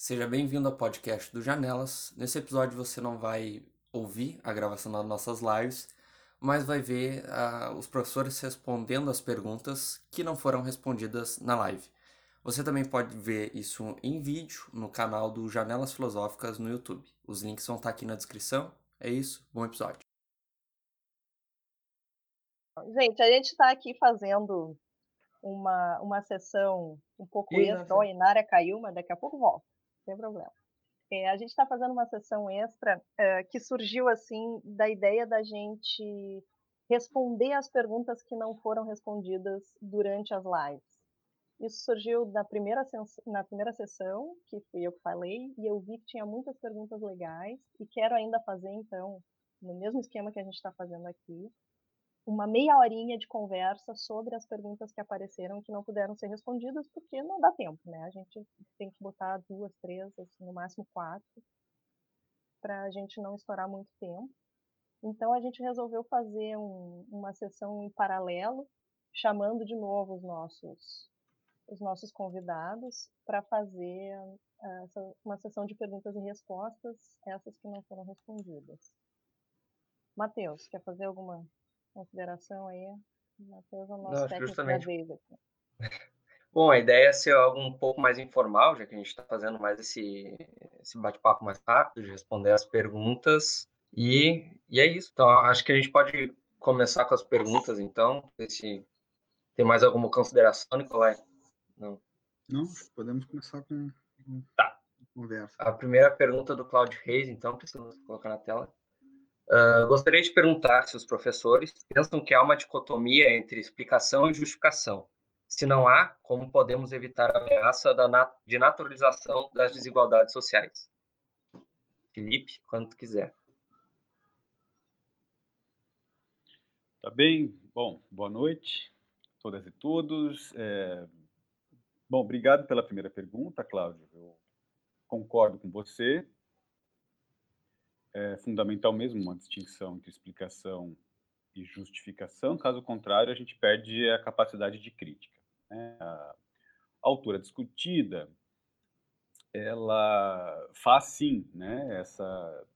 Seja bem-vindo ao podcast do Janelas. Nesse episódio você não vai ouvir a gravação das nossas lives, mas vai ver uh, os professores respondendo as perguntas que não foram respondidas na live. Você também pode ver isso em vídeo no canal do Janelas Filosóficas no YouTube. Os links vão estar aqui na descrição. É isso, bom episódio. Gente, a gente está aqui fazendo uma, uma sessão um pouco e extra. Ó, Inara caiu, mas daqui a pouco volta, sem problema. É, a gente está fazendo uma sessão extra é, que surgiu assim da ideia da gente responder as perguntas que não foram respondidas durante as lives. Isso surgiu na primeira, na primeira sessão, que fui eu que falei, e eu vi que tinha muitas perguntas legais, e quero ainda fazer, então, no mesmo esquema que a gente está fazendo aqui, uma meia horinha de conversa sobre as perguntas que apareceram que não puderam ser respondidas, porque não dá tempo, né? A gente tem que botar duas, três, assim, no máximo quatro, para a gente não estourar muito tempo. Então a gente resolveu fazer um, uma sessão em paralelo, chamando de novo os nossos os nossos convidados para fazer essa, uma sessão de perguntas e respostas, essas que não foram respondidas. Matheus, quer fazer alguma consideração aí? Matheus é o nosso Não, técnico justamente. da vez aqui. Bom, a ideia é ser algo um pouco mais informal, já que a gente está fazendo mais esse, esse bate-papo mais rápido, de responder as perguntas. E, e é isso. Então, acho que a gente pode começar com as perguntas, então. Se tem mais alguma consideração, Nicolai? Não. Não, podemos começar com, com tá. conversa. A primeira pergunta do Claudio Reis, então, precisamos colocar na tela. Uh, gostaria de perguntar se os professores pensam que há uma dicotomia entre explicação e justificação. Se não há, como podemos evitar a ameaça nat de naturalização das desigualdades sociais? Felipe, quando quiser. Tá bem. Bom, boa noite, todas e todos. É... Bom, obrigado pela primeira pergunta, Cláudio. Eu concordo com você é fundamental mesmo uma distinção entre explicação e justificação, caso contrário, a gente perde a capacidade de crítica. Né? A autora discutida, ela faz sim né, essa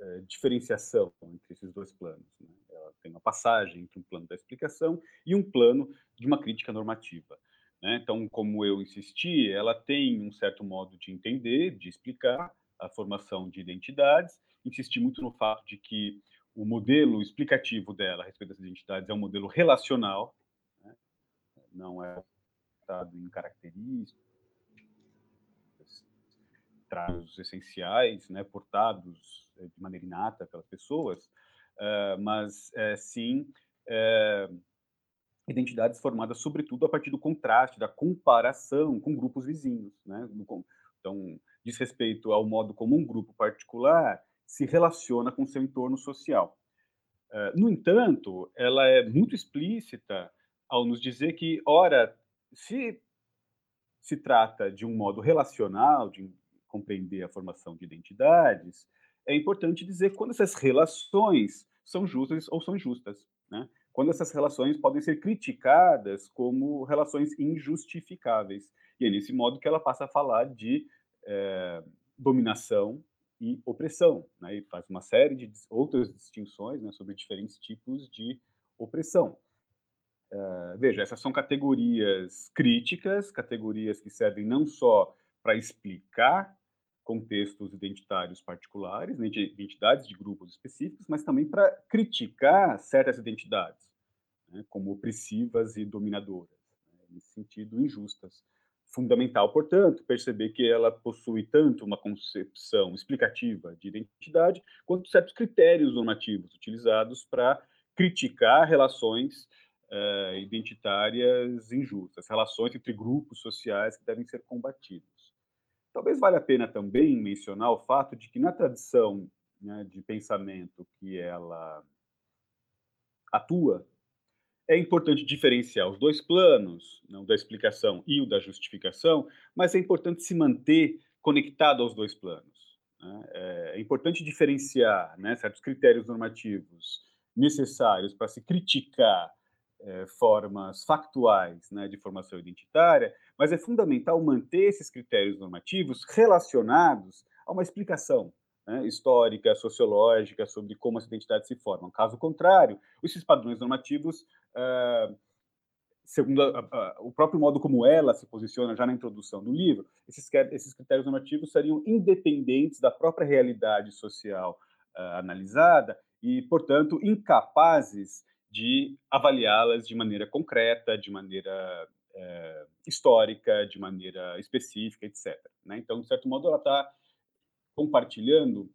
é, diferenciação entre esses dois planos. Né? Ela tem uma passagem entre um plano da explicação e um plano de uma crítica normativa. Né? Então, como eu insisti, ela tem um certo modo de entender, de explicar a formação de identidades, insisti muito no fato de que o modelo explicativo dela a respeito das identidades é um modelo relacional, né? não é dado em características, traços essenciais, né, portados eh, de maneira inata pelas pessoas, uh, mas uh, sim identidades formadas sobretudo a partir do contraste, da comparação com grupos vizinhos, né? Então, diz respeito ao modo como um grupo particular se relaciona com seu entorno social. Uh, no entanto, ela é muito explícita ao nos dizer que, ora, se se trata de um modo relacional de compreender a formação de identidades, é importante dizer quando essas relações são justas ou são injustas, né? Quando essas relações podem ser criticadas como relações injustificáveis. E é nesse modo que ela passa a falar de é, dominação e opressão, né? e faz uma série de outras distinções né, sobre diferentes tipos de opressão. Uh, veja, essas são categorias críticas, categorias que servem não só para explicar contextos identitários particulares, né, de identidades de grupos específicos, mas também para criticar certas identidades, né, como opressivas e dominadoras, né, nesse sentido, injustas fundamental, portanto, perceber que ela possui tanto uma concepção explicativa de identidade, quanto certos critérios normativos utilizados para criticar relações uh, identitárias injustas, relações entre grupos sociais que devem ser combatidos. Talvez valha a pena também mencionar o fato de que na tradição né, de pensamento que ela atua, é importante diferenciar os dois planos, né, o da explicação e o da justificação, mas é importante se manter conectado aos dois planos. Né? É, é importante diferenciar né, certos critérios normativos necessários para se criticar é, formas factuais né, de formação identitária, mas é fundamental manter esses critérios normativos relacionados a uma explicação né, histórica, sociológica sobre como as identidades se formam. Caso contrário, esses padrões normativos, uh, segundo a, a, o próprio modo como ela se posiciona já na introdução do livro, esses, esses critérios normativos seriam independentes da própria realidade social uh, analisada e, portanto, incapazes de avaliá-las de maneira concreta, de maneira é, histórica, de maneira específica, etc. Né? Então, de certo modo, ela está compartilhando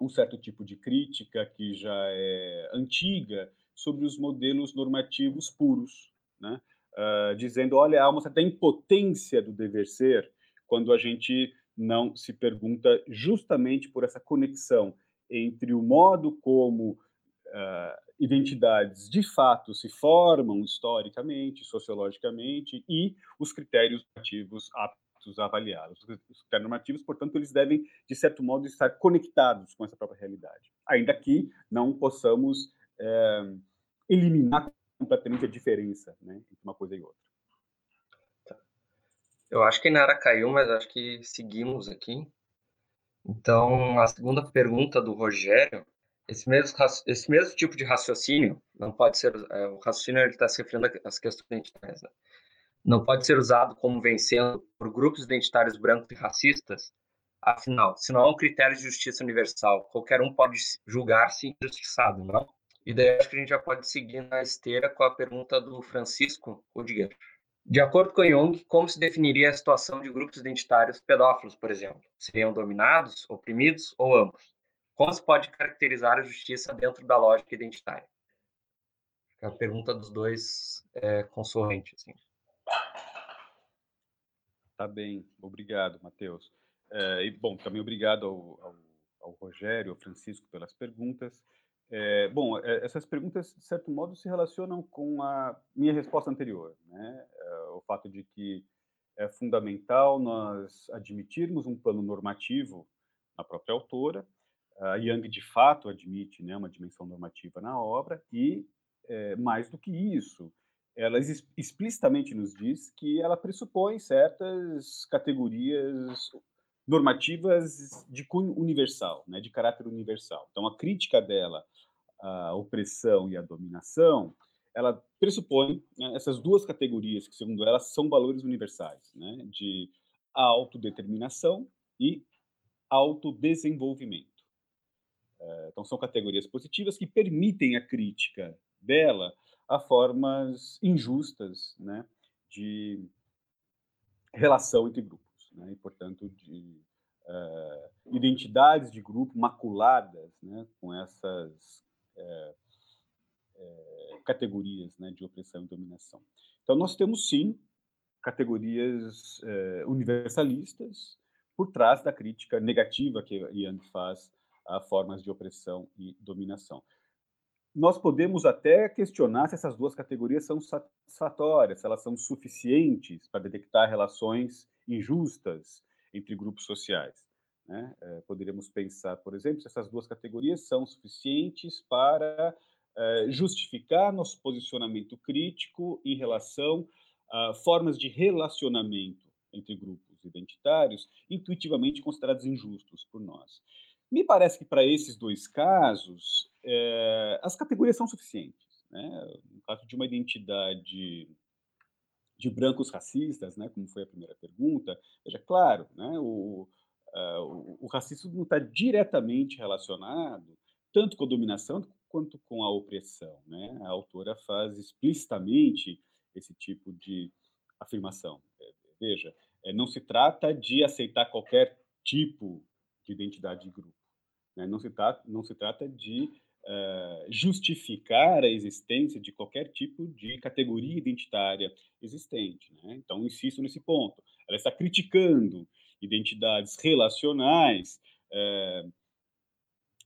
um certo tipo de crítica que já é antiga sobre os modelos normativos puros, né? Uh, dizendo, olha, há uma certa impotência do dever ser quando a gente não se pergunta justamente por essa conexão entre o modo como uh, identidades de fato se formam historicamente, sociologicamente e os critérios normativos aptos a. Os critérios normativos, portanto, eles devem, de certo modo, estar conectados com essa própria realidade, ainda que não possamos é, eliminar completamente a diferença né, entre uma coisa e outra. Eu acho que Nara caiu, mas acho que seguimos aqui. Então, a segunda pergunta do Rogério esse mesmo, esse mesmo tipo de raciocínio não pode ser. É, o raciocínio está se referindo às questões identitárias. Né? Não pode ser usado como vencendo por grupos identitários brancos e racistas. Afinal, se não há um critério de justiça universal, qualquer um pode julgar-se injustiçado, não? E daí acho que a gente já pode seguir na esteira com a pergunta do Francisco Rudiger. De acordo com Jung, como se definiria a situação de grupos identitários pedófilos, por exemplo? Seriam dominados, oprimidos ou ambos? Como se pode caracterizar a justiça dentro da lógica identitária? A pergunta dos dois é consorrente. Assim. Tá bem, obrigado, Matheus. É, e, bom, também obrigado ao, ao, ao, Rogério, ao Francisco pelas perguntas. É, bom, é, essas perguntas, de certo modo, se relacionam com a minha resposta anterior, né? O fato de que é fundamental nós admitirmos um plano normativo na própria autora, a Young de fato admite né, uma dimensão normativa na obra e, mais do que isso, ela explicitamente nos diz que ela pressupõe certas categorias normativas de cunho universal, né, de caráter universal. Então, a crítica dela à opressão e à dominação, ela pressupõe né, essas duas categorias que, segundo ela, são valores universais, né, de autodeterminação e autodesenvolvimento. Eh, então, são categorias positivas que permitem a crítica dela a formas injustas né, de relação entre grupos, né, e, portanto, de uh, identidades de grupo maculadas né, com essas uh, uh, categorias né, de opressão e dominação. Então, nós temos, sim, categorias universalistas por trás da crítica negativa que Young faz a formas de opressão e dominação. Nós podemos até questionar se essas duas categorias são satisfatórias, se elas são suficientes para detectar relações injustas entre grupos sociais. Né? É, poderíamos pensar, por exemplo, se essas duas categorias são suficientes para é, justificar nosso posicionamento crítico em relação a formas de relacionamento entre grupos identitários intuitivamente considerados injustos por nós. Me parece que para esses dois casos, é, as categorias são suficientes. Né? No caso de uma identidade de brancos racistas, né, como foi a primeira pergunta, veja, claro, né, o, uh, o, o racismo não está diretamente relacionado tanto com a dominação quanto com a opressão. Né? A autora faz explicitamente esse tipo de afirmação. Veja, não se trata de aceitar qualquer tipo de identidade de grupo. Né? Não, se trata, não se trata de uh, justificar a existência de qualquer tipo de categoria identitária existente. Né? Então, insisto nesse ponto. Ela está criticando identidades relacionais uh,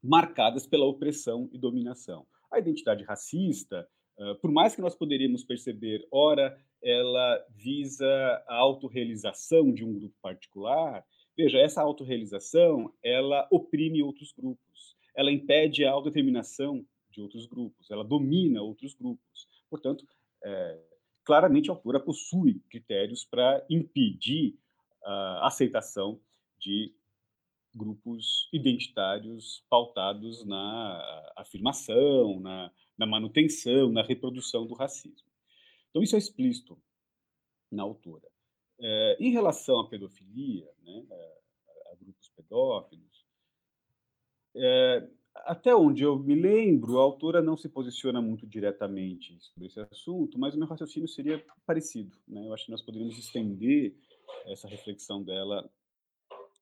marcadas pela opressão e dominação. A identidade racista, uh, por mais que nós poderíamos perceber, ora, ela visa a autorrealização de um grupo particular, Veja, essa autorrealização, ela oprime outros grupos, ela impede a autodeterminação de outros grupos, ela domina outros grupos. Portanto, é, claramente a autora possui critérios para impedir a aceitação de grupos identitários pautados na afirmação, na, na manutenção, na reprodução do racismo. Então, isso é explícito na autora. É, em relação à pedofilia, né, a, grupos pedófilos, é, até onde eu me lembro, a autora não se posiciona muito diretamente sobre esse assunto, mas o meu raciocínio seria parecido. Né? Eu acho que nós poderíamos estender essa reflexão dela,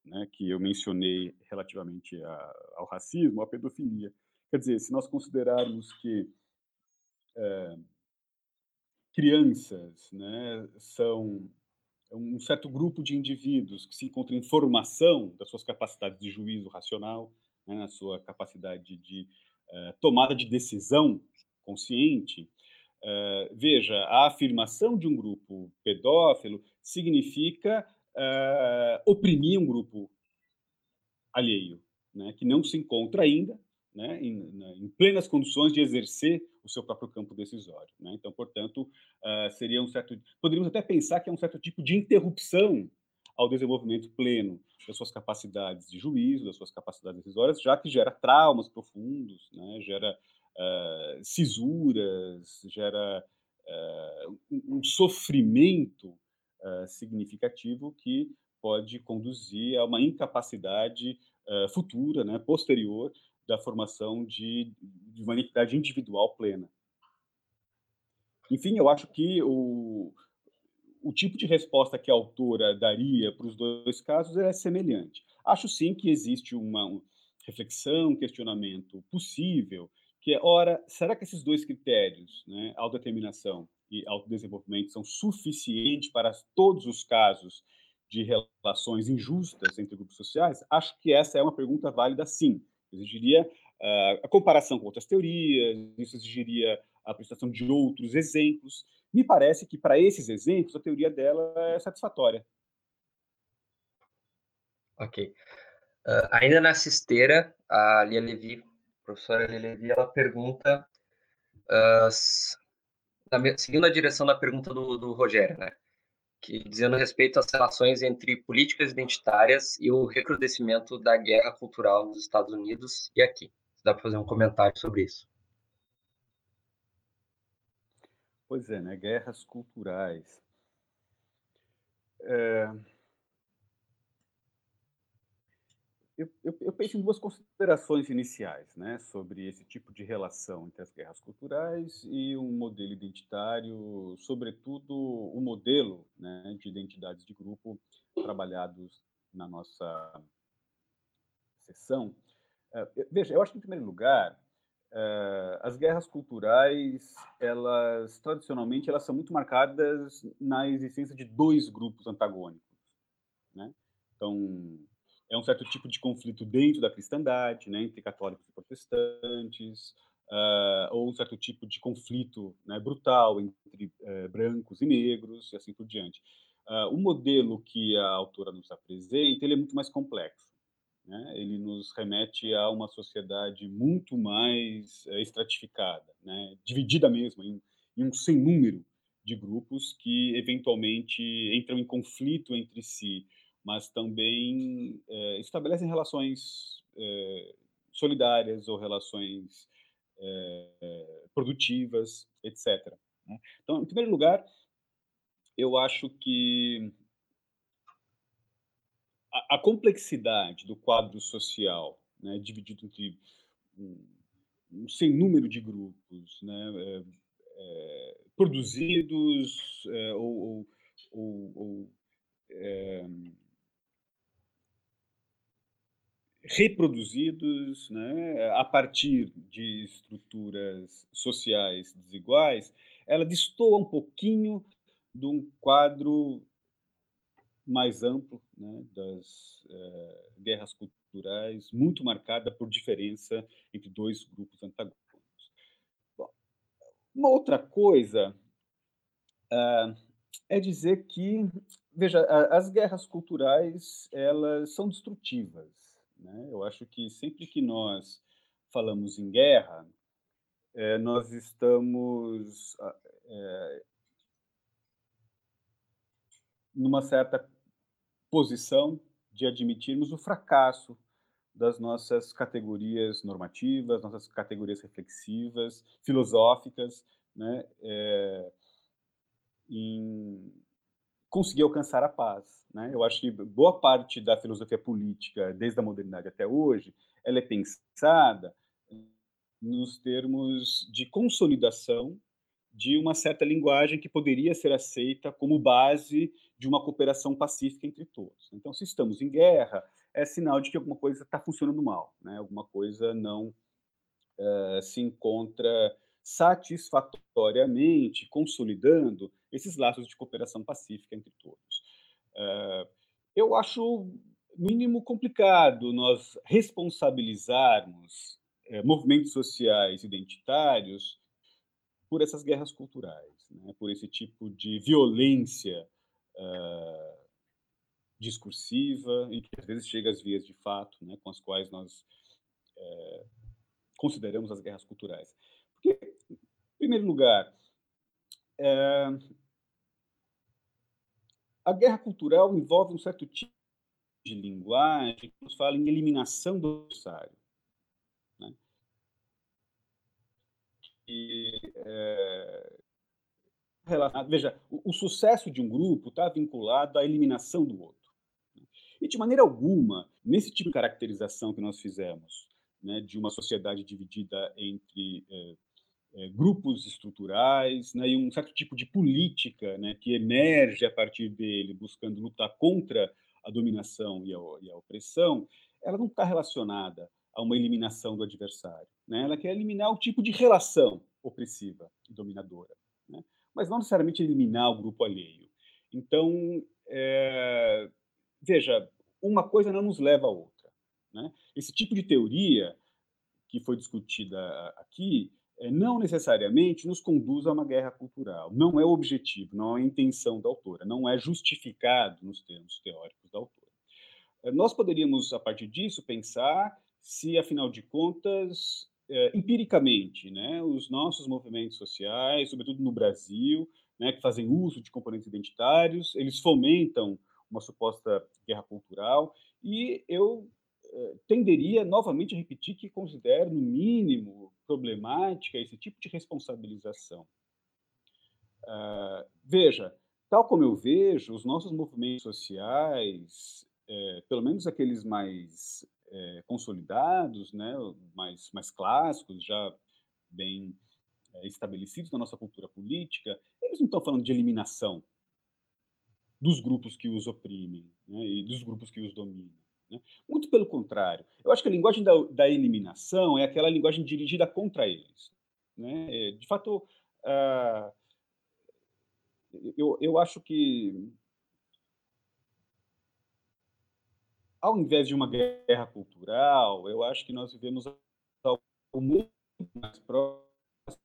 né, que eu mencionei relativamente a, ao racismo, à pedofilia. Quer dizer, se nós considerarmos que é, crianças né, são um certo grupo de indivíduos que se encontram em formação das suas capacidades de juízo racional, né, na sua capacidade de uh, tomada de decisão consciente. Uh, veja, a afirmação de um grupo pedófilo significa uh, oprimir um grupo alheio, né, que não se encontra ainda né, em, em, plenas condições de exercer o seu próprio campo decisório. Né? Então, portanto, uh, seria um certo. Poderíamos até pensar que é um certo tipo de interrupção ao desenvolvimento pleno das suas capacidades de juízo, das suas capacidades decisórias, já que gera traumas profundos, né? gera uh, cisuras, gera uh, um, sofrimento significativo que pode conduzir a uma incapacidade futura, né, posterior, da formação de, de uma identidade individual plena. Enfim, eu acho que o, o tipo de resposta que a autora daria para os dois casos é semelhante. Acho sim que existe uma reflexão, questionamento possível, que é, ora, será que esses dois critérios, né, autodeterminação e autodesenvolvimento, são suficientes para todos os casos de relações injustas entre grupos sociais? Acho que essa é uma pergunta válida, sim exigiria uh, a comparação com outras teorias, isso exigiria a apresentação de outros exemplos. Me parece que, para esses exemplos, a teoria dela é satisfatória. Ok. Uh, ainda nessa esteira, a Lia Levi, a professora Lia Levi, ela pergunta, uh, seguindo a direção da pergunta do, do Rogério, né? Que dizendo respeito às relações entre políticas identitárias e o recrudescimento da guerra cultural nos Estados Unidos e aqui. Dá para fazer um comentário sobre isso? Pois é, né? Guerras culturais. É... Eu, eu, eu, penso em duas considerações iniciais né, sobre esse tipo de relação entre as guerras culturais e um modelo identitário, sobretudo o modelo né, de identidades de grupo trabalhados na nossa sessão. Uh, veja, eu acho que, em primeiro lugar, uh, as guerras culturais, elas, tradicionalmente, elas são muito marcadas na existência de dois grupos antagônicos. Né? Então, é um certo tipo de conflito dentro da cristandade, né, entre católicos e protestantes, uh, ou um certo tipo de conflito né, brutal entre uh, brancos e negros, e assim por diante. Uh, o modelo que a autora nos apresenta ele é muito mais complexo. Né? Ele nos remete a uma sociedade muito mais uh, estratificada, né? dividida mesmo em, em um sem número de grupos que eventualmente entram em conflito entre si mas também é, estabelecem relações é, solidárias ou relações é, produtivas, etc. Né? Então, em primeiro lugar, eu acho que a, a complexidade do quadro social, né, dividido entre um, um sem número de grupos, né, produzidos ou, ou, ou é, reproduzidos né, a partir de estruturas sociais desiguais, ela destoa um pouquinho de um quadro mais amplo né, das eh, guerras culturais, muito marcada por diferença entre dois grupos antagônicos. Bom, uma outra coisa uh, é dizer que, veja, as guerras culturais elas são destrutivas né? Eu acho que sempre que nós falamos em guerra, é, nós estamos é, numa certa posição de admitirmos o fracasso das nossas categorias normativas, nossas categorias reflexivas, filosóficas, né, é, em conseguir alcançar a paz. Né? Eu acho que boa parte da filosofia política, desde a modernidade até hoje, ela é pensada nos termos de consolidação de uma certa linguagem que poderia ser aceita como base de uma cooperação pacífica entre todos. Então, se estamos em guerra, é sinal de que alguma coisa está funcionando mal, né? alguma coisa não uh, se encontra satisfatoriamente consolidando esses laços de cooperação pacífica entre todos. Uh, eu acho mínimo complicado nós responsabilizarmos uh, movimentos sociais identitários por essas guerras culturais, né? por esse tipo de violência uh, discursiva e que às vezes chega às vias de fato, né? com as quais nós consideramos as guerras culturais. Primeiro lugar, é, a guerra cultural envolve um certo tipo de linguagem que nos fala em eliminação do adversário. Né? E, é, veja, o, o, sucesso de um grupo está vinculado à eliminação do outro. Né? E, de maneira alguma, nesse tipo de caracterização que nós fizemos, né, de uma sociedade dividida entre é, é, grupos estruturais né, e um certo tipo de política né, que emerge a partir dele, buscando lutar contra a dominação e a, e a opressão, ela não está relacionada a uma eliminação do adversário. Né? Ela quer eliminar o tipo de relação opressiva e dominadora, né? mas não necessariamente eliminar o grupo alheio. Então, é, veja, uma coisa não nos leva a outra. Né? Esse tipo de teoria que foi discutida aqui não necessariamente nos conduz a uma guerra cultural. Não é o objetivo, não é a intenção da autora, não é justificado nos termos teóricos da autora. É, nós poderíamos, a partir disso, pensar se, afinal de contas, é, empiricamente, né, os nossos movimentos sociais, sobretudo no Brasil, né, que fazem uso de componentes identitários, eles fomentam uma suposta guerra cultural, e eu tenderia novamente a repetir que considero, no mínimo, problemática esse tipo de responsabilização. Uh, veja, tal como eu vejo, os nossos movimentos sociais, é, pelo menos aqueles mais é, consolidados, né, mais, mais clássicos, já bem é, estabelecidos na nossa cultura política, eles não estão falando de eliminação dos grupos que os oprimem né, e dos grupos que os dominam. Né? Muito pelo contrário. Eu acho que a linguagem da, da eliminação é aquela linguagem dirigida contra eles. Né? É, de fato, uh, eu, eu acho que, ao invés de uma guerra cultural, eu acho que nós vivemos algo muito mais próximo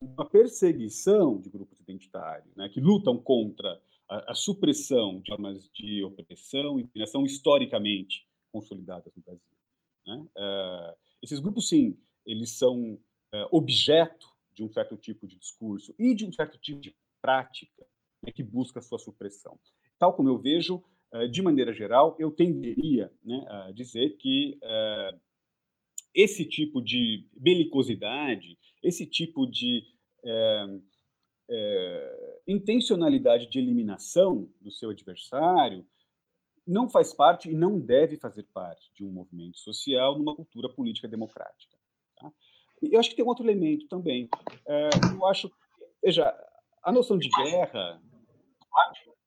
uma perseguição de grupos identitários, né, que lutam contra a, supressão de formas de opressão e dominação historicamente consolidadas no Brasil. Né? Uh, esses grupos, sim, eles são uh, objeto de um certo tipo de discurso e de um certo tipo de prática né, que busca sua supressão. Tal como eu vejo, uh, de maneira geral, eu tenderia né, a dizer que esse tipo de belicosidade, esse tipo de intencionalidade de eliminação do seu adversário não faz parte e não deve fazer parte de um movimento social numa cultura política democrática. Tá? Eu acho que tem um outro elemento também. É, eu acho, veja, a noção de guerra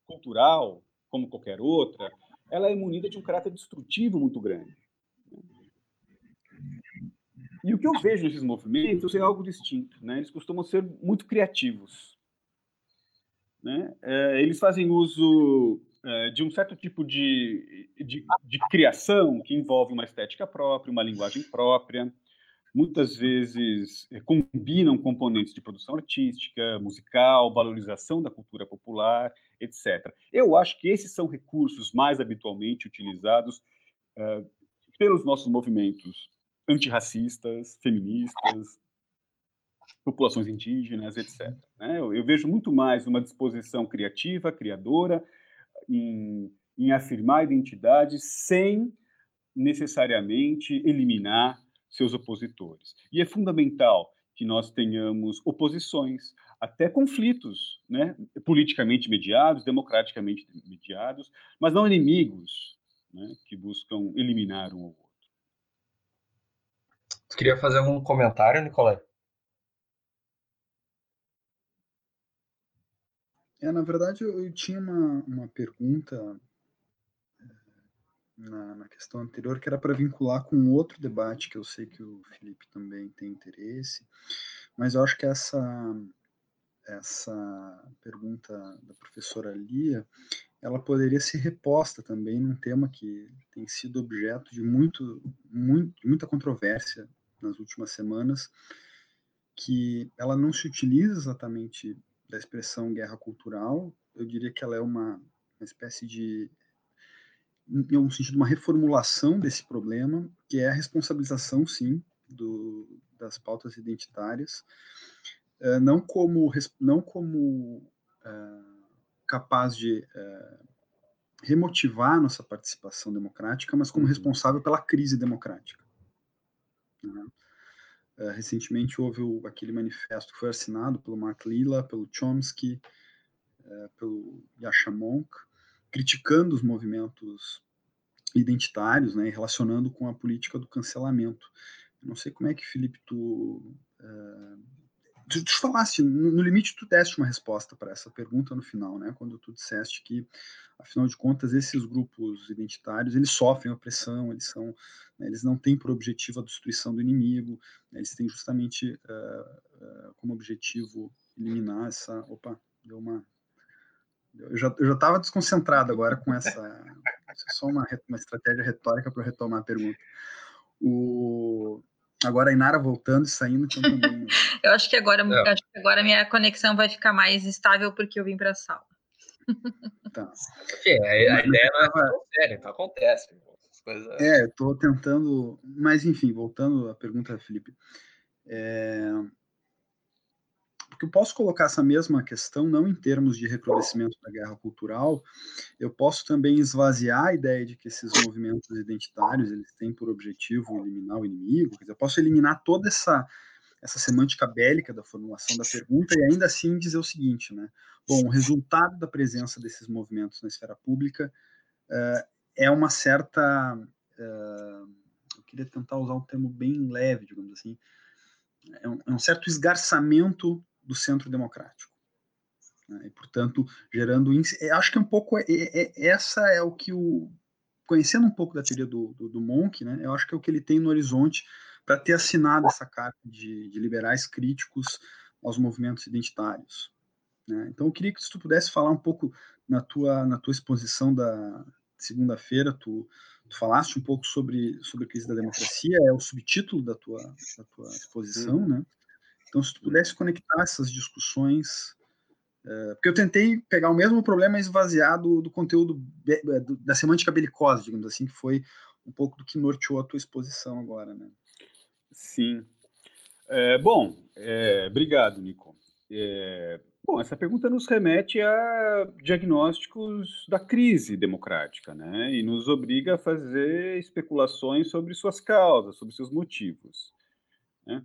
cultural, como qualquer outra, ela é munida de um caráter destrutivo muito grande. E o que eu vejo nesses movimentos é algo distinto. Né? Eles costumam ser muito criativos. Né? É, eles fazem uso é, de um certo tipo de, de, de, criação que envolve uma estética própria, uma linguagem própria, muitas vezes é, combinam componentes de produção artística, musical, valorização da cultura popular, etc. Eu acho que esses são recursos mais habitualmente utilizados uh, pelos nossos movimentos antirracistas, feministas, populações indígenas, etc. Né? Eu vejo muito mais uma disposição criativa, criadora, em, em afirmar identidade sem necessariamente eliminar seus opositores. E é fundamental que nós tenhamos oposições, até conflitos, né, politicamente mediados, democraticamente mediados, mas não inimigos né, que buscam eliminar um ou outro. Queria fazer algum comentário, Nicolai? É, na verdade, eu, eu tinha uma, uma pergunta eh, na, na, questão anterior, que era para vincular com outro debate que eu sei que o Felipe também tem interesse, mas eu acho que essa, essa pergunta da professora Lia, ela poderia ser reposta também num tema que tem sido objeto de muito, muito, muita controvérsia nas últimas semanas, que ela não se utiliza exatamente da expressão guerra cultural, eu diria que ela é uma, uma espécie de, em algum sentido, uma reformulação desse problema, que é a responsabilização, sim, do, das pautas identitárias, uh, não como, não como uh, capaz de uh, remotivar nossa participação democrática, mas como uhum. responsável pela crise democrática. Né? Uh, recentemente houve o, aquele manifesto que foi assinado pelo Mark Lilla, pelo Chomsky, uh, pelo Yasha Monk, criticando os movimentos identitários, né, relacionando com a política do cancelamento. Não sei como é que, Felipe, tu uh, tu, tu falaste, no, no, limite tu deste uma resposta para essa pergunta no final, né? Quando tu disseste que, afinal de contas, esses grupos identitários, eles sofrem opressão, eles são, né, eles não têm por objetivo a destruição do inimigo, né, eles têm justamente uh, uh, como objetivo eliminar essa, opa, deu uma eu já estava desconcentrado agora com essa, essa é só uma, uma estratégia retórica para retomar a pergunta. O, Agora a Inara voltando e saindo, então também. eu acho que agora, é. acho que agora minha conexão vai ficar mais estável porque eu vim para a sala. Tá. É, a, a ideia não é séria, então acontece. Coisas... É, eu estou tentando. Mas enfim, voltando à pergunta, Felipe. É, porque eu posso colocar essa mesma questão não em termos de recrudescimento da guerra cultural, eu posso também esvaziar a ideia de que esses movimentos identitários eles têm por objetivo eliminar o inimigo, quer dizer, eu posso eliminar toda essa essa semântica bélica da formulação da pergunta e ainda assim dizer o seguinte, né? Bom, o resultado da presença desses movimentos na esfera pública uh, é uma certa, uh, eu queria tentar usar um termo bem leve, digamos assim, é um, é um certo esgarçamento do centro democrático. Né? E, portanto, gerando. Acho que um pouco. É, é, é, essa é o que o. Conhecendo um pouco da teoria do, do, do Monk, né, eu acho que é o que ele tem no horizonte para ter assinado essa carta de, de, liberais críticos aos movimentos identitários. Né? Então, eu queria que tu pudesse falar um pouco na tua, na tua exposição da segunda-feira, tu, tu, falaste um pouco sobre, sobre a crise da democracia, é o subtítulo da tua, da tua exposição, né? Então, se tu pudesse conectar essas discussões, é, porque eu tentei pegar o mesmo problema esvaziado do conteúdo da semântica belicosa, digamos assim, que foi um pouco do que norteou a tua exposição agora, né? Sim. É, bom, é, obrigado, Nico. É, bom, essa pergunta nos remete a diagnósticos da crise democrática, né? E nos obriga a fazer especulações sobre suas causas, sobre seus motivos. Né?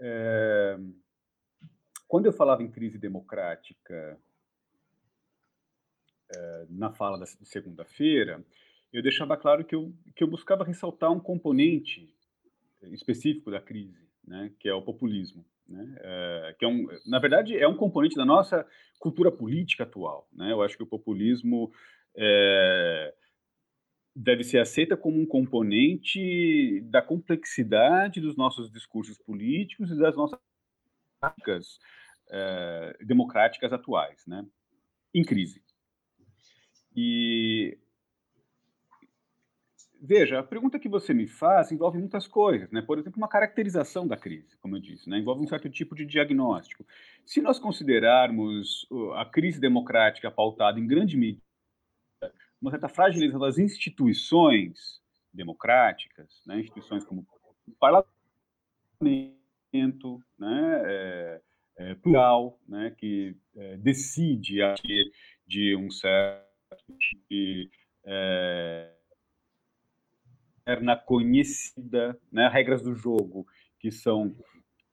É, quando eu falava em crise democrática é, na fala da segunda-feira, eu deixava claro que eu, que eu buscava ressaltar um componente específico da crise, né, que é o populismo. Né, é, que é um, na verdade, é um componente da nossa cultura política atual. Né, eu acho que o populismo é, deve ser aceita como um componente da complexidade dos nossos discursos políticos e das nossas práticas eh, democráticas atuais, né? em crise. E veja, a pergunta que você me faz envolve muitas coisas, né? Por exemplo, uma caracterização da crise, como eu disse, né? Envolve um certo tipo de diagnóstico. Se nós considerarmos a crise democrática pautada em grande medida uma certa fragilização das instituições democráticas, né, instituições como o parlamento, né, é, é, plural, né, que é, decide a partir de um certo de é, conhecida, né, regras do jogo que são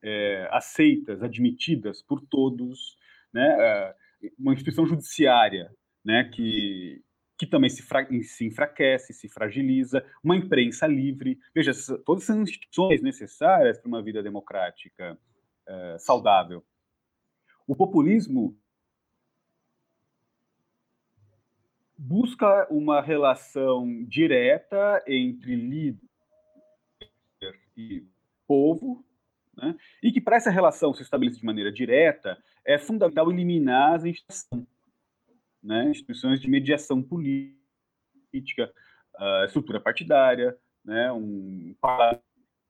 é, aceitas, admitidas por todos, né, é, uma instituição judiciária né, que, que também se, se enfraquece, se fragiliza, uma imprensa livre. Veja, todas essas instituições necessárias para uma vida democrática é, saudável. O populismo busca uma relação direta entre líder e povo, né? e que para essa relação se estabelecer de maneira direta, é fundamental eliminar as instituições, né? instituições de mediação política, uh, estrutura partidária, né? um parlamento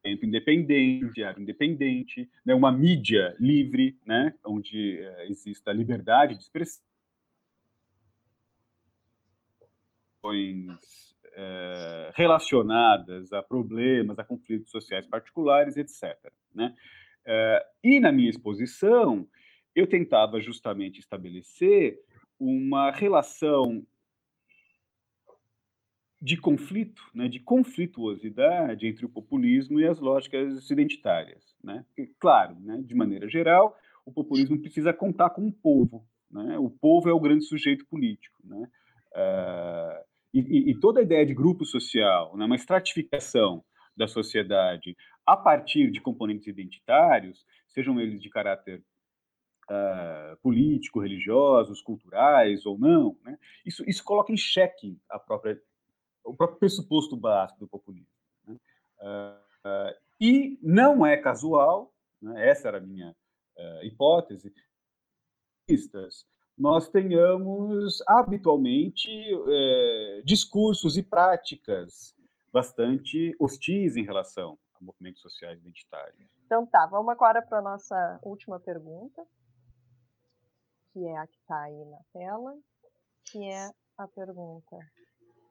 independente, independente, né? uma mídia livre, né? onde uh, exista liberdade de expressão, é, relacionadas a problemas, a conflitos sociais particulares, etc. Né? É, e na minha exposição, eu tentava justamente estabelecer uma relação de conflito, né, de conflituosidade entre o populismo e as lógicas identitárias. Né? Claro, né, de maneira geral, o populismo precisa contar com o povo. Né? O povo é o grande sujeito político. Né? Uh, e, e, toda a ideia de grupo social, né, uma estratificação da sociedade a partir de componentes identitários, sejam eles de caráter uh, político, religiosos, culturais ou não, né, isso, isso coloca em xeque a própria, o próprio pressuposto básico do populismo. Né? Uh, uh, e não é casual, né, essa era a minha hipótese, nós tenhamos habitualmente discursos e práticas bastante hostis em relação a movimentos sociais identitários. Então tá, vamos agora para a nossa última pergunta, que é a que está aí na tela, que é a pergunta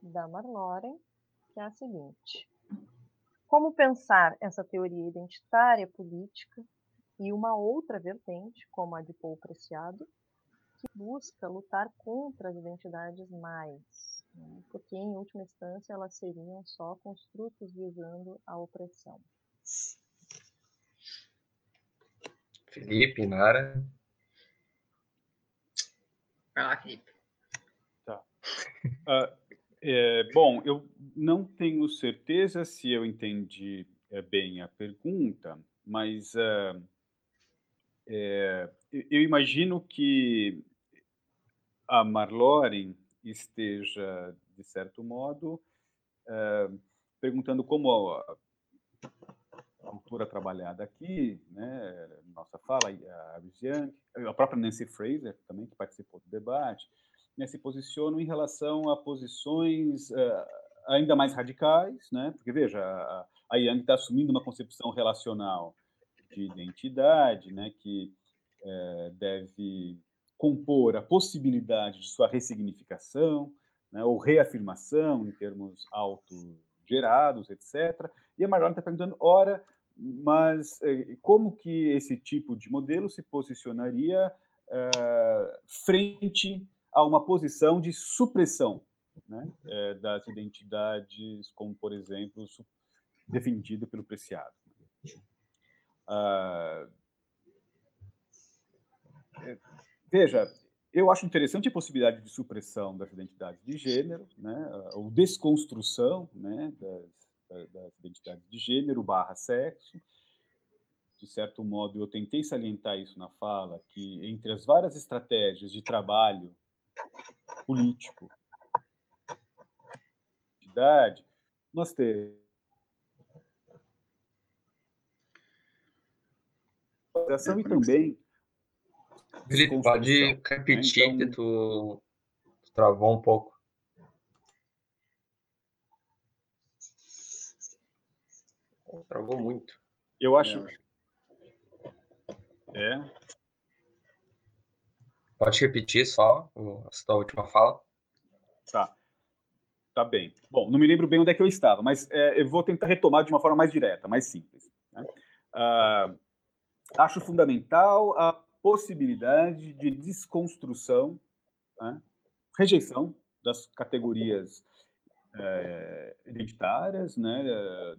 da Marloren, que é a seguinte. Como pensar essa teoria identitária política e uma outra vertente, como a de Paul Preciado, que busca lutar contra as identidades mais, né? porque em última instância elas seriam só construtos visando a opressão. Felipe, Nara. Vai lá, Felipe. Tá. Uh, é, bom, eu não tenho certeza se eu entendi é, bem a pergunta, mas uh, é, eu imagino que a Marloren esteja, de certo modo, é, perguntando como a, a autora trabalhada aqui, né, nossa fala, a Viviane, a própria Nancy Fraser, também, que participou do debate, né, se posicionam em relação a posições uh, ainda mais radicais, né, porque, veja, a, a Young está assumindo uma concepção relacional de identidade, né, que é, deve compor a possibilidade de sua ressignificação, né, ou reafirmação em termos autogerados, etc. E a Marlon está perguntando, ora, mas é, como que esse tipo de modelo se posicionaria é, frente a uma posição de supressão né, é, das identidades, como, por exemplo, defendido pelo Preciado. Uh, veja, eu acho interessante a possibilidade de supressão das identidades de gênero, né, ou desconstrução né, das, das identidades de gênero barra sexo. De certo modo, eu tentei salientar isso na fala, que entre as várias estratégias de trabalho político, identidade, nós temos e também Felipe, pode repetir né? então... que tu, tu travou um pouco. Travou muito. Eu acho. É. é. Pode repetir só a última fala? Tá. Tá bem. Bom, não me lembro bem onde é que eu estava, mas é, eu vou tentar retomar de uma forma mais direta, mais simples. Né? Uh, acho fundamental a possibilidade de desconstrução, né, rejeição das categorias identitárias, né?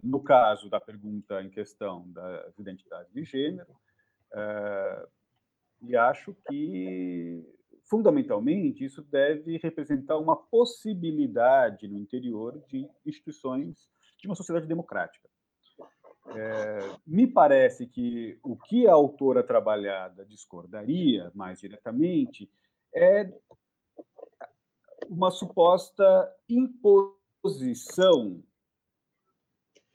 no caso da pergunta em questão das identidades de gênero, é, e acho que, fundamentalmente, isso deve representar uma possibilidade no interior de instituições de uma sociedade democrática. É, me parece que o que a autora trabalhada discordaria mais diretamente é uma suposta imposição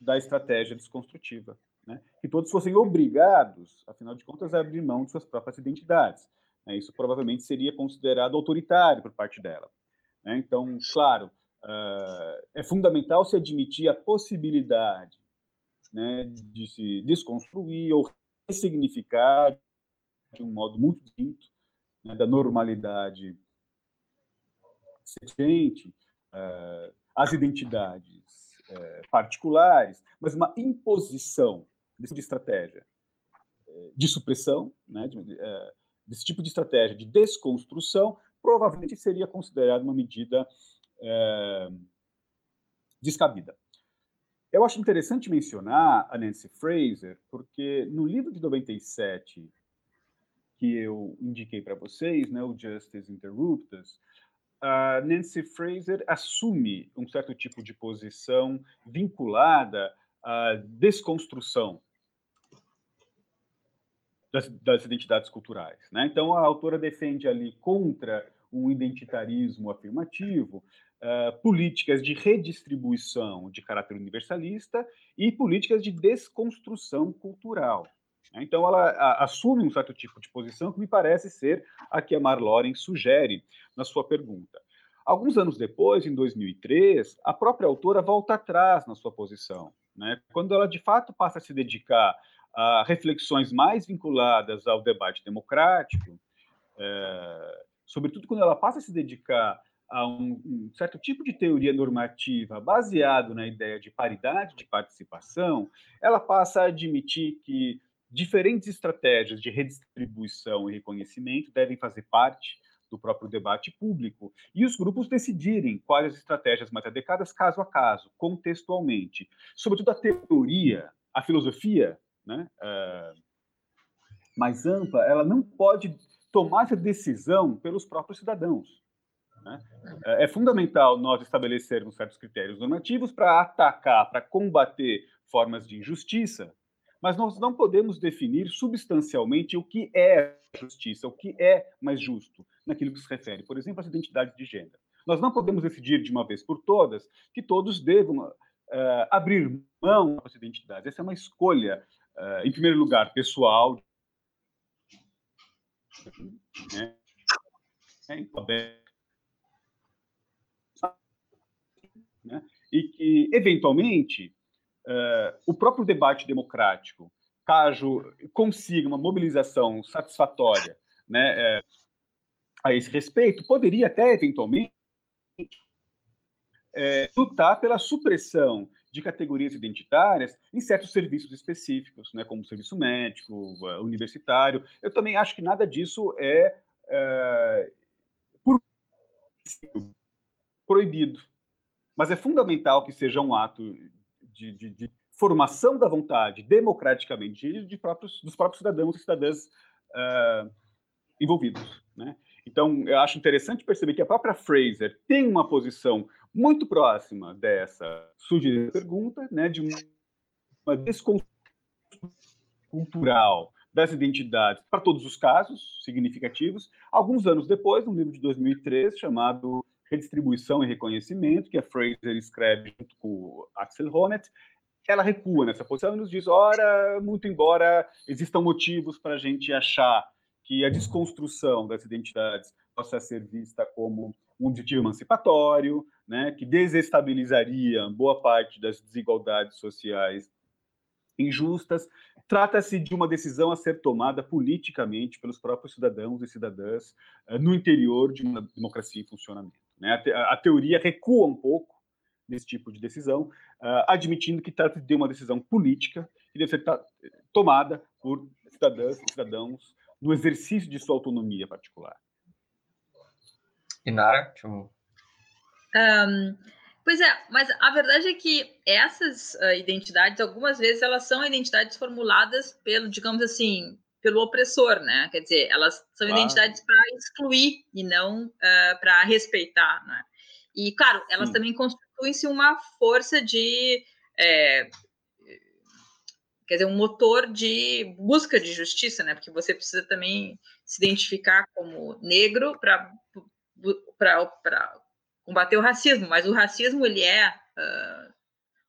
da estratégia desconstrutiva, né? que todos fossem obrigados, afinal de contas, a abrir mão de suas próprias identidades. Né? Isso provavelmente seria considerado autoritário por parte dela. Né? Então, claro, uh, é fundamental se admitir a possibilidade né, de se desconstruir ou ressignificar de um modo muito distinto né, da normalidade existente, uh, as identidades uh, particulares, mas uma imposição desse tipo de estratégia uh, de supressão, né, de, desse tipo de estratégia de desconstrução, provavelmente seria considerada uma medida descabida. Eu acho interessante mencionar a Nancy Fraser, porque no livro de 97 que eu indiquei para vocês, né, o Justice Interruptus, a Nancy Fraser assume um certo tipo de posição vinculada à desconstrução das, das identidades culturais. Né? Então, a autora defende ali contra um identitarismo afirmativo, uh, políticas de redistribuição de caráter universalista e políticas de desconstrução cultural. Né? Então, ela a, assume um certo tipo de posição que me parece ser a que a Marloren sugere na sua pergunta. Alguns anos depois, em 2003, a própria autora volta atrás na sua posição, né? quando ela de fato passa a se dedicar a reflexões mais vinculadas ao debate democrático, é, sobretudo quando ela passa a se dedicar a um, um, certo tipo de teoria normativa baseado na ideia de paridade de participação, ela passa a admitir que diferentes estratégias de redistribuição e reconhecimento devem fazer parte do próprio debate público e os grupos decidirem quais as estratégias mais adequadas caso a caso, contextualmente. Sobretudo a teoria, a filosofia, né, uh, mais ampla, ela não pode tomar essa decisão pelos próprios cidadãos. Né? É, é fundamental nós estabelecermos certos critérios normativos para atacar, para combater formas de injustiça, mas nós não podemos definir substancialmente o que é justiça, o que é mais justo naquilo que se refere, por exemplo, às identidades de gênero. Nós não podemos decidir de uma vez por todas que todos devam uh, abrir mão das identidades. Essa é uma escolha, uh, em primeiro lugar, pessoal, né? né? E que, eventualmente, uh, o próprio debate democrático, caso consiga uma mobilização satisfatória né, uh, a esse respeito, poderia até, eventualmente, uh, lutar pela supressão de categorias identitárias em certos serviços específicos, né, como serviço médico, universitário. Eu também acho que nada disso é, é por proibido, mas é fundamental que seja um ato de, de, de formação da vontade democraticamente de próprios, dos próprios cidadãos e cidadãs uh, envolvidos. Né? Então, eu acho interessante perceber que a própria Fraser tem uma posição muito próxima dessa sugerida pergunta, né, de uma desconstrução cultural das identidades para todos os casos significativos. Alguns anos depois, um livro de 2003 chamado Redistribuição e Reconhecimento, que a Fraser escreve junto com Axel Honneth, ela recua nessa posição e nos diz: ora, muito embora existam motivos para a gente achar que a desconstrução das identidades possa ser vista como um objetivo emancipatório, né, que desestabilizaria boa parte das desigualdades sociais injustas. Trata-se de uma decisão a ser tomada politicamente pelos próprios cidadãos e cidadãs uh, no interior de uma democracia em funcionamento. Né? A, te a, teoria recua um pouco desse tipo de decisão, uh, admitindo que trata de uma decisão política que deve ser tomada por cidadãs e cidadãos no exercício de sua autonomia particular. Inara, deixa eu Um, pois é, mas a verdade é que essas uh, identidades, algumas vezes, elas são identidades formuladas pelo, digamos assim, pelo opressor, né? Quer dizer, elas são claro. identidades para excluir e não uh, para respeitar, né? E, claro, elas Sim. também constituem-se uma força de. É, quer dizer, um motor de busca de justiça, né? Porque você precisa também se identificar como negro para combater o racismo, mas o racismo ele é uh,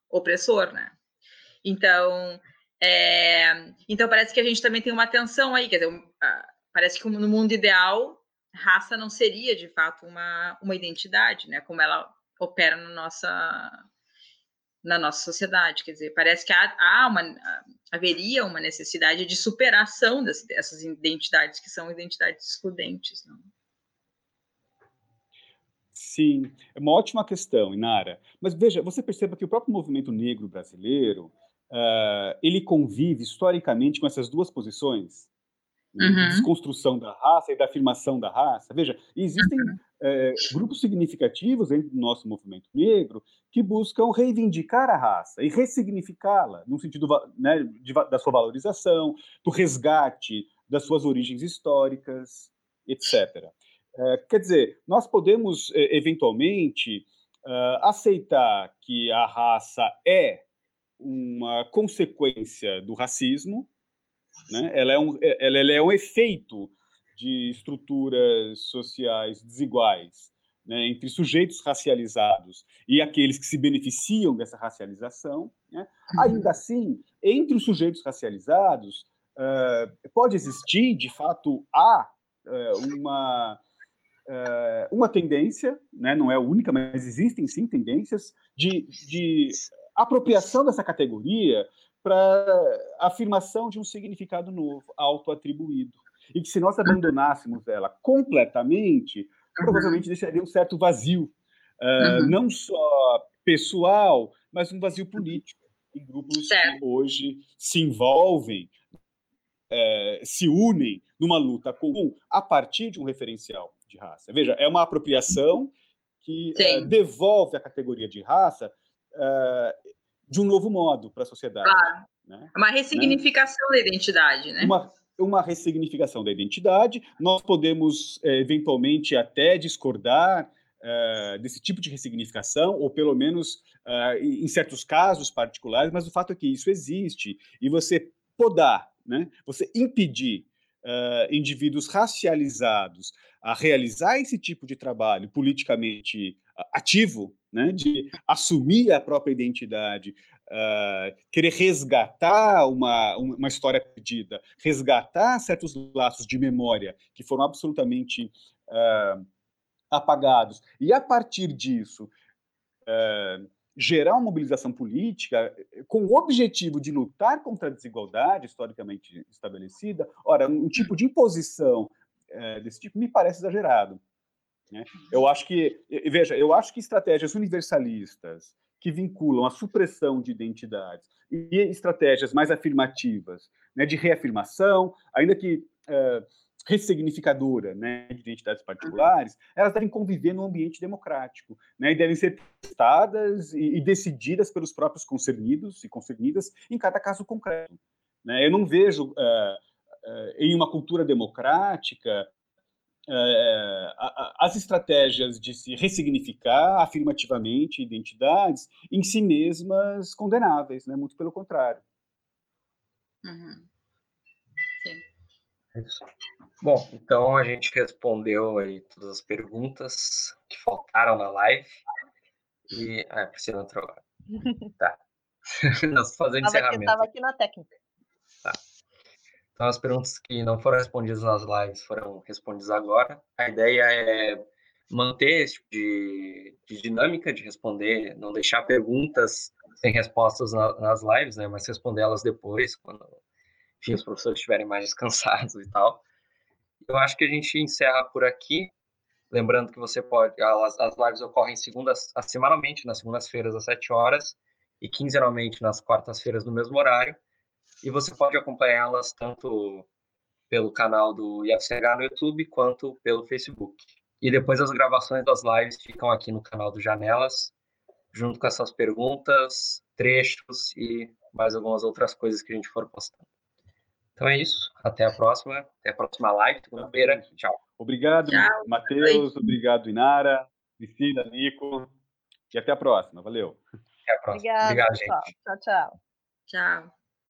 opressor, né? Então, é, então parece que a gente também tem uma tensão aí, quer dizer, parece que no mundo ideal raça não seria de fato uma, uma identidade, né? Como ela opera na nossa na nossa sociedade, quer dizer, parece que há, há uma haveria uma necessidade de superação dessas identidades que são identidades excludentes, não? Sim, é uma ótima questão, Inara. Mas veja, você perceba que o próprio movimento negro brasileiro, uh, ele convive historicamente com essas duas posições, uhum. desconstrução da raça e da afirmação da raça. Veja, existem uhum. é, grupos significativos dentro do nosso movimento negro que buscam reivindicar a raça e ressignificá-la, no sentido né, de, da sua valorização, do resgate das suas origens históricas, etc. É, quer dizer, nós podemos, eventualmente, uh, aceitar que a raça é uma consequência do racismo, né? ela, é um, ela, ela é um efeito de estruturas sociais desiguais né, entre sujeitos racializados e aqueles que se beneficiam dessa racialização. Né? Uhum. Ainda assim, entre os sujeitos racializados, uh, pode existir, de fato, há uh, uma é, uma tendência, né, não é a única, mas existem sim tendências de, de apropriação dessa categoria para afirmação de um significado novo, autoatribuído. E que se nós abandonássemos ela completamente, uhum. provavelmente deixaria um certo vazio, uh, uhum. não só pessoal, mas um vazio político. Em grupos certo. que hoje se envolvem, uh, se unem numa luta comum a partir de um referencial de raça. Veja, é uma apropriação que uh, devolve a categoria de raça uh, de um novo modo para a sociedade. Claro. Né? Uma ressignificação né? da identidade, né? Uma, uma ressignificação da identidade. Nós podemos, eh, eventualmente, até discordar uh, desse tipo de ressignificação, ou pelo menos uh, em certos casos particulares, mas o fato é que isso existe. E você podar, né? você impedir uh, indivíduos racializados a realizar esse tipo de trabalho politicamente ativo, né, de assumir a própria identidade, uh, querer resgatar uma, uma história perdida, resgatar certos laços de memória que foram absolutamente uh, apagados, e a partir disso uh, gerar uma mobilização política eh, com o objetivo de lutar contra a desigualdade historicamente estabelecida, ora, um tipo de imposição é, desse tipo me parece exagerado. Né? Eu acho que, veja, eu acho que estratégias universalistas que vinculam a supressão de identidades e estratégias mais afirmativas, né, de reafirmação, ainda que é, ressignificadora né, de identidades particulares, elas devem conviver num ambiente democrático né, e devem ser testadas e, e, decididas pelos próprios concernidos e concernidas em cada caso concreto. Né? Eu não vejo uh, uh, em uma cultura democrática uh, as estratégias de se ressignificar afirmativamente identidades em si mesmas condenáveis, né? muito pelo contrário. Uhum. Sim. É. Bom, então a gente respondeu aí todas as perguntas que faltaram na live. E. Ah, Priscila entrou agora. Tá. Nós fazendo encerramento. Estava aqui na técnica. Então, as perguntas que não foram respondidas nas lives foram respondidas agora. A ideia é manter esse tipo de, de dinâmica de responder, não deixar perguntas sem respostas na, nas lives, né? Mas respondê-las depois, quando enfim, os professores estiverem mais descansados e tal. Eu acho que a gente encerra por aqui. Lembrando que você pode. As, as lives ocorrem segundas, semanalmente, nas segundas-feiras, às 7 horas, e quinzenalmente nas quartas-feiras, no mesmo horário. E você pode acompanhá-las tanto pelo canal do IFCH no YouTube quanto pelo Facebook. E depois as gravações das lives ficam aqui no canal do Janelas, junto com essas perguntas, trechos e mais algumas outras coisas que a gente for postando. Então é isso. Até a próxima. Até a próxima live, segunda-feira. Tchau. Obrigado, Matheus. Obrigado, Inara, Priscila, Nico. E até a próxima. Valeu. Até a próxima. Obrigada, Obrigado, pessoal. gente. Tchau, tchau. Tchau.